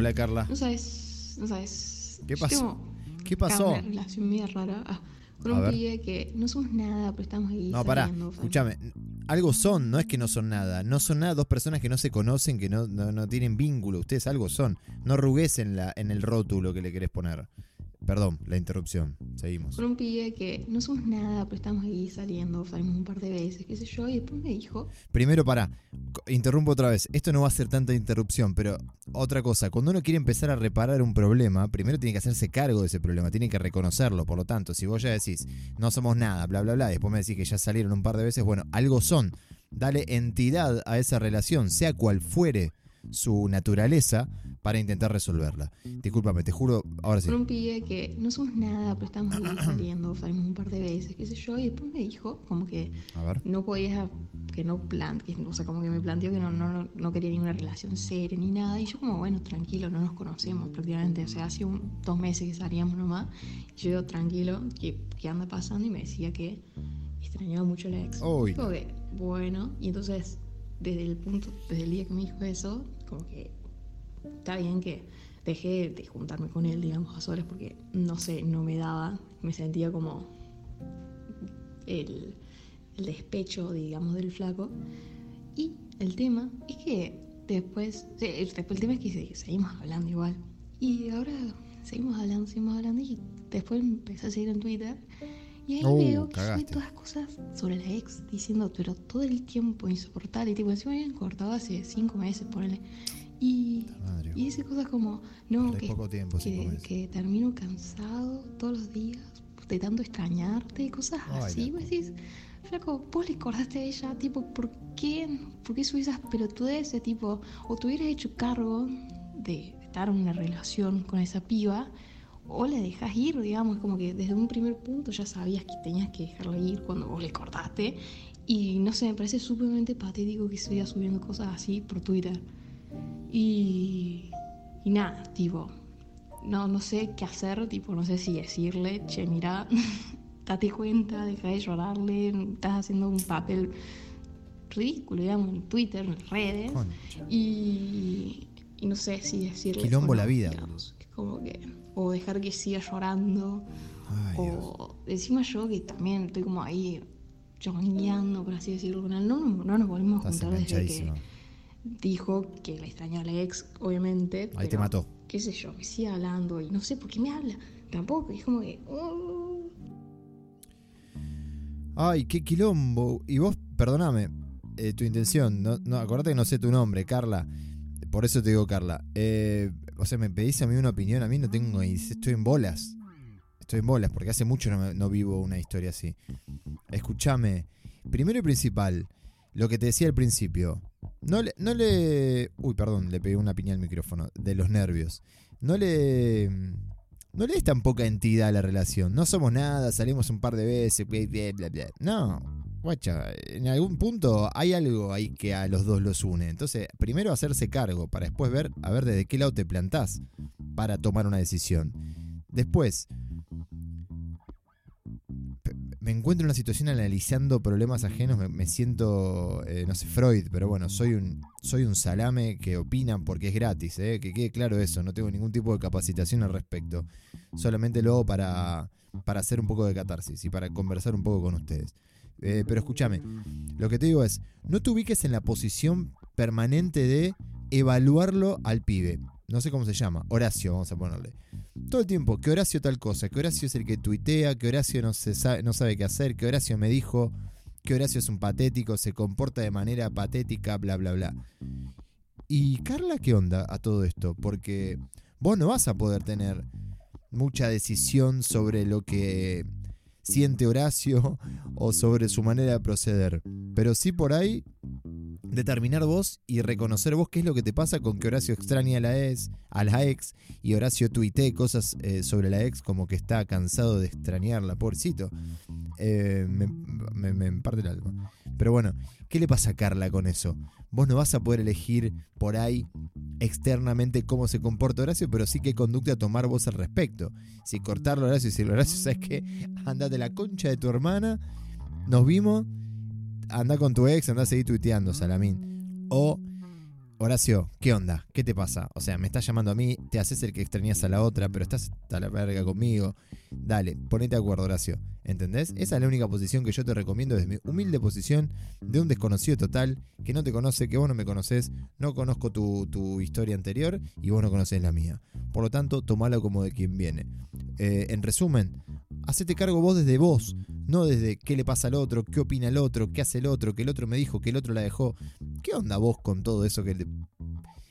Hola Carla. No sabes, no sabes. ¿Qué pasó? ¿Qué pasó? Una relación media rara ah, con A un ver. pibe que no somos nada, pero estamos ahí. No, pará, saliendo, escúchame. Algo son, no es que no son nada. No son nada dos personas que no se conocen, que no, no, no tienen vínculo. Ustedes algo son. No arrugues en, la, en el rótulo que le querés poner. Perdón, la interrupción. Seguimos. Con un pibe que no somos nada, pero estamos ahí saliendo, salimos un par de veces, qué sé yo, y después me dijo, Primero, pará. Co- Interrumpo otra vez. Esto no va a ser tanta interrupción, pero otra cosa. Cuando uno quiere empezar a reparar un problema, primero tiene que hacerse cargo de ese problema, tiene que reconocerlo. Por lo tanto, si vos ya decís, no somos nada, bla, bla, bla, y después me decís que ya salieron un par de veces, bueno, algo son. Dale entidad a esa relación, sea cual fuere su naturaleza, para intentar resolverla. Discúlpame, te juro, ahora sí. con un pibe que no somos nada, pero estamos saliendo, salimos un par de veces, qué sé yo, y después me dijo como que A ver. no podía, que no plan, que, o sea, como que me planteó que no, no, no, quería ninguna relación seria ni nada, y yo como, bueno, tranquilo, no nos conocemos prácticamente, o sea, hace un- dos meses que salíamos nomás, y yo digo, tranquilo, ¿qué, qué anda pasando? Y me decía que extrañaba mucho a la ex. Como que, bueno, y entonces, desde el punto, desde el día que me dijo eso, como que está bien que dejé de juntarme con él, digamos, a solas, porque no sé, no me daba, me sentía como el, el despecho, digamos, del flaco. Y el tema es que después, después el tema es que se- seguimos hablando igual. Y ahora seguimos hablando, seguimos hablando y después empecé a seguir en Twitter. Y ahí Oh, veo que sube cagaste. todas cosas sobre la ex diciendo, pero todo el tiempo insoportable. Y tipo, encima habían cortado hace cinco meses, ponele. Y, y dice cosas como, no, que, poco tiempo, que, que termino cansado todos los días de tanto extrañarte y cosas Ay, así. Vos decís, flaco, vos le acordaste a ella, tipo, ¿por qué, ¿por qué subís esas pelotudeces? Tipo, o te hubieras hecho cargo de estar en una relación con esa piba, o la dejas ir, digamos, como que desde un primer punto ya sabías que tenías que dejarla ir cuando vos le cortaste. Y no sé, me parece súpermente patético que siga subiendo cosas así por Twitter. Y, y nada, tipo, no, no sé qué hacer, tipo, no sé si decirle, che, mira, date cuenta, deja de llorarle, estás haciendo un papel ridículo, digamos, en Twitter, en redes. Concha. Y, y no sé si decirle. Quilombo la vida, digamos. Es como que. O dejar que siga llorando. Ay, Dios. o encima yo que también estoy como ahí jongueando, por así decirlo. No, no, no nos volvimos a juntar desde que. Dijo que la extraña a la ex, obviamente. Ahí te mató. Qué sé yo, que siga hablando y no sé por qué me habla. Tampoco, es como que. oh, Ay, qué quilombo. Y vos, perdóname, eh, tu intención, no, no, acordate que no sé tu nombre, Carla. Por eso te digo Carla. Eh, o sea, me pedís a mí una opinión, a mí no tengo, estoy en bolas. Estoy en bolas, porque hace mucho no, me- no vivo una historia así. Escúchame, primero y principal, lo que te decía al principio. No le, no le. Uy, perdón, le pegué una piña al micrófono, de los nervios. No le. No le des tan poca entidad a la relación. No somos nada, salimos un par de veces. No, guacha, en algún punto hay algo ahí que a los dos los une. Entonces, primero hacerse cargo, para después ver, a ver desde qué lado te plantás para tomar una decisión. Después, me encuentro en una situación analizando problemas ajenos, me, siento, eh, no sé, Freud, pero bueno, soy un, soy un salame que opina porque es gratis, eh, que quede claro eso, no tengo ningún tipo de capacitación al respecto, solamente lo hago para, para hacer un poco de catarsis y para conversar un poco con ustedes. Eh, pero escúchame, lo que te digo es, no te ubiques en la posición permanente de evaluarlo al pibe. No sé cómo se llama, Horacio, vamos a ponerle. Todo el tiempo, que Horacio tal cosa, que Horacio es el que tuitea, que Horacio no, se sabe, no sabe qué hacer, que Horacio me dijo, que Horacio es un patético, se comporta de manera patética, bla, bla, bla. ¿Y Carla qué onda a todo esto? Porque vos no vas a poder tener mucha decisión sobre lo que siente Horacio o sobre su manera de proceder. Pero sí por ahí determinar vos y reconocer vos qué es lo que te pasa con que Horacio extraña a la ex, a la ex y Horacio tuitee cosas eh, sobre la ex como que está cansado de extrañarla, pobrecito. Eh, me, parte el alma. Pero bueno, ¿qué le pasa a Carla con eso? Vos no vas a poder elegir por ahí externamente cómo se comporta Horacio, pero sí qué conducta tomar vos al respecto. Si cortarlo Horacio y decirle, Horacio, ¿sabes qué? Andate la concha de tu hermana, nos vimos, anda con tu ex, anda a seguir tuiteando, Salamín. O Horacio, ¿qué onda? ¿Qué te pasa? O sea, me estás llamando a mí, te haces el que extrañas a la otra, pero estás a la verga conmigo. Dale, ponete de acuerdo, Horacio. ¿Entendés? Esa es la única posición que yo te recomiendo desde mi humilde posición de un desconocido total, que no te conoce, que vos no me conoces, no conozco tu, tu historia anterior y vos no conoces la mía. Por lo tanto, tomalo como de quien viene. Eh, en resumen, hacete cargo vos desde vos, no desde qué le pasa al otro, qué opina el otro, qué hace el otro, que el otro me dijo, que el otro la dejó. ¿Qué onda vos con todo eso que,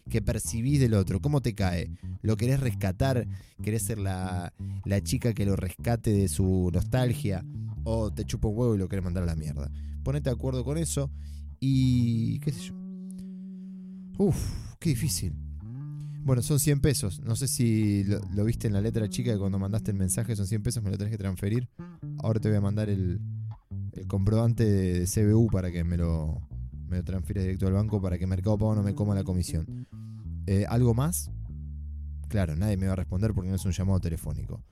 que percibís del otro? ¿Cómo te cae? ¿Lo querés rescatar? ¿Querés ser la, la chica que lo rescate de su nostalgia? ¿O te chupa un huevo y lo querés mandar a la mierda? Ponete de acuerdo con eso y... qué sé yo. Uf, qué difícil. Bueno, son 100 pesos. No sé si lo, viste en la letra chica que cuando mandaste el mensaje son 100 pesos, me lo tenés que transferir. Ahora te voy a mandar el, comprobante de, CBU para que me lo, me lo directo al banco para que Mercado Pago no me coma la comisión. Eh, ¿Algo más? Claro, nadie me va a responder porque no es un llamado telefónico.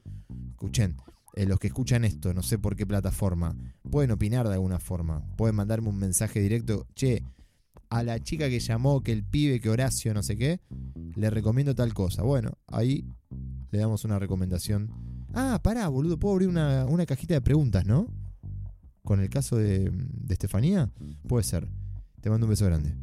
Escuchen, eh, los que escuchan esto, no sé por qué plataforma, pueden opinar de alguna forma. Pueden mandarme un mensaje directo. Che, a la chica que llamó, que el pibe, que Horacio, no sé qué, le recomiendo tal cosa. Bueno, ahí le damos una recomendación. Ah, pará, boludo, puedo abrir una, una cajita de preguntas, ¿no? Con el caso de, de Estefanía, puede ser. Te mando un beso grande.